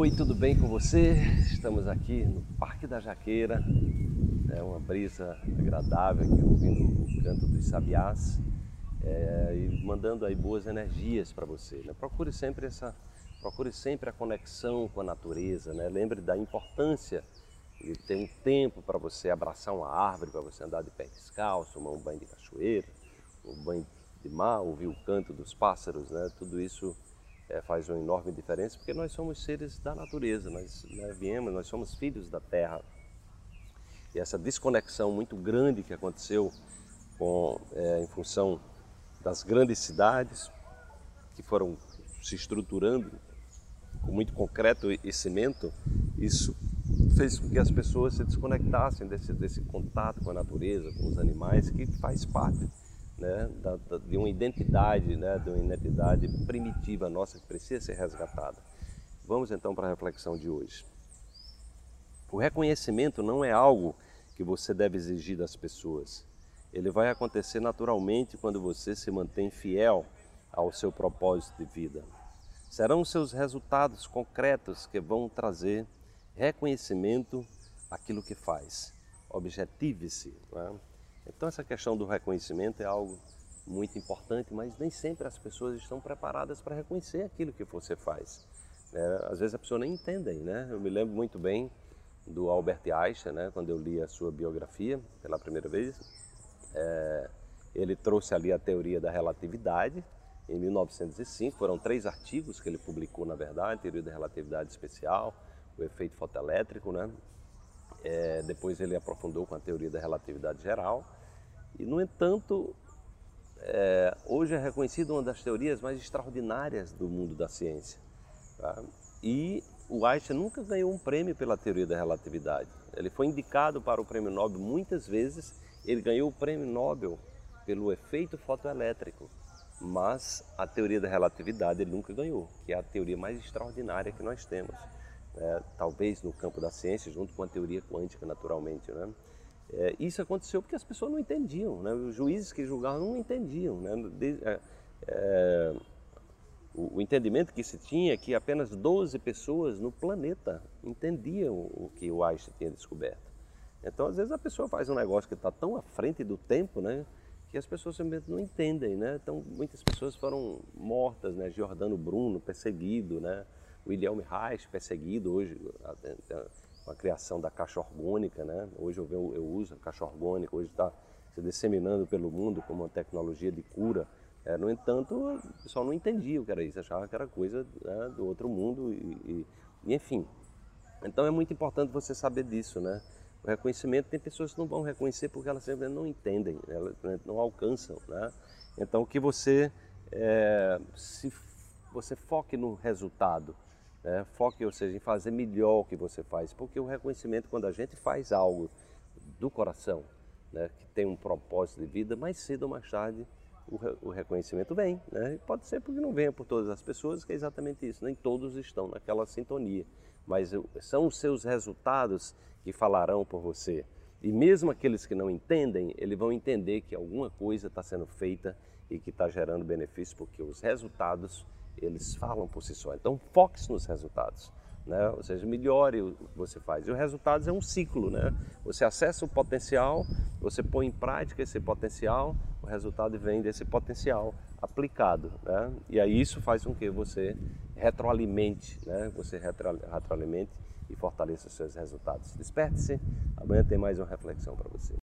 Oi, tudo bem com você? Estamos aqui no Parque da Jaqueira, é uma brisa agradável aqui ouvindo o canto dos sabiás é, e mandando aí boas energias para você. Né? Procure sempre essa, procure sempre a conexão com a natureza, né? Lembre da importância de ter um tempo para você abraçar uma árvore, para você andar de pé descalço, tomar um banho de cachoeira, um banho de mar, ouvir o canto dos pássaros, né? Tudo isso é, faz uma enorme diferença porque nós somos seres da natureza, nós né, viemos, nós somos filhos da terra. E essa desconexão muito grande que aconteceu com, é, em função das grandes cidades que foram se estruturando com muito concreto e cimento, isso fez com que as pessoas se desconectassem desse, desse contato com a natureza, com os animais, que faz parte né, da, da, de uma identidade, né, de uma identidade primitiva nossa que precisa ser resgatada. Vamos então para a reflexão de hoje. O reconhecimento não é algo que você deve exigir das pessoas. Ele vai acontecer naturalmente quando você se mantém fiel ao seu propósito de vida. Serão seus resultados concretos que vão trazer reconhecimento àquilo que faz. Objetive-se. Então essa questão do reconhecimento é algo muito importante, mas nem sempre as pessoas estão preparadas para reconhecer aquilo que você faz. É, às vezes a pessoa nem entende, né? Eu me lembro muito bem do Albert Einstein, né? Quando eu li a sua biografia pela primeira vez, é, ele trouxe ali a teoria da relatividade em 1905. Foram três artigos que ele publicou, na verdade: teoria da relatividade especial, o efeito fotoelétrico, né? É, depois ele aprofundou com a teoria da relatividade geral. E, no entanto, é, hoje é reconhecida uma das teorias mais extraordinárias do mundo da ciência. Tá? E o Einstein nunca ganhou um prêmio pela teoria da relatividade. Ele foi indicado para o prêmio Nobel muitas vezes. Ele ganhou o prêmio Nobel pelo efeito fotoelétrico. Mas a teoria da relatividade ele nunca ganhou, que é a teoria mais extraordinária que nós temos é, talvez no campo da ciência, junto com a teoria quântica, naturalmente. Né? É, isso aconteceu porque as pessoas não entendiam, né? os juízes que julgavam não entendiam. Né? De, é, é o, o, entendimento que se tinha é que apenas 12 pessoas no planeta entendiam o que o Einstein tinha descoberto. Então, às vezes, a pessoa faz um negócio que está tão à frente do tempo, né? que as pessoas simplesmente não entendem, né? Então, muitas pessoas foram mortas, né? Giordano Bruno, perseguido, né? William Reich, perseguido hoje com a criação da caixa orgânica, né? Hoje eu, eu uso a caixa orgânica, hoje está se disseminando pelo mundo como uma tecnologia de cura. É, no entanto, o pessoal não entendia o que era isso, achava que era coisa né, do outro mundo e, e, e, enfim. Então é muito importante você saber disso, né? O reconhecimento tem pessoas que não vão reconhecer porque elas sempre não entendem, elas não alcançam, né? Então que você é, se você foque no resultado, né? Foque, ou seja, em fazer melhor o que você faz, porque o reconhecimento, quando a gente faz algo do coração, né, que tem um propósito de vida, mais cedo ou mais tarde o, o reconhecimento vem. Né? Pode ser porque não venha por todas as pessoas, que é exatamente isso, nem todos estão naquela sintonia, mas são os seus resultados que falarão por você. E mesmo aqueles que não entendem, eles vão entender que alguma coisa está sendo feita e que está gerando benefício, porque os resultados eles falam por si só. Então foque-se nos resultados. Né? Ou seja, melhore o que você faz. E o resultado é um ciclo, né? Você acessa o potencial, você põe em prática esse potencial, o resultado vem desse potencial aplicado, né? E aí isso faz com que você retroalimente, né? Você retroalimente e fortaleça os seus resultados. Desperte-se, amanhã tem mais uma reflexão para você.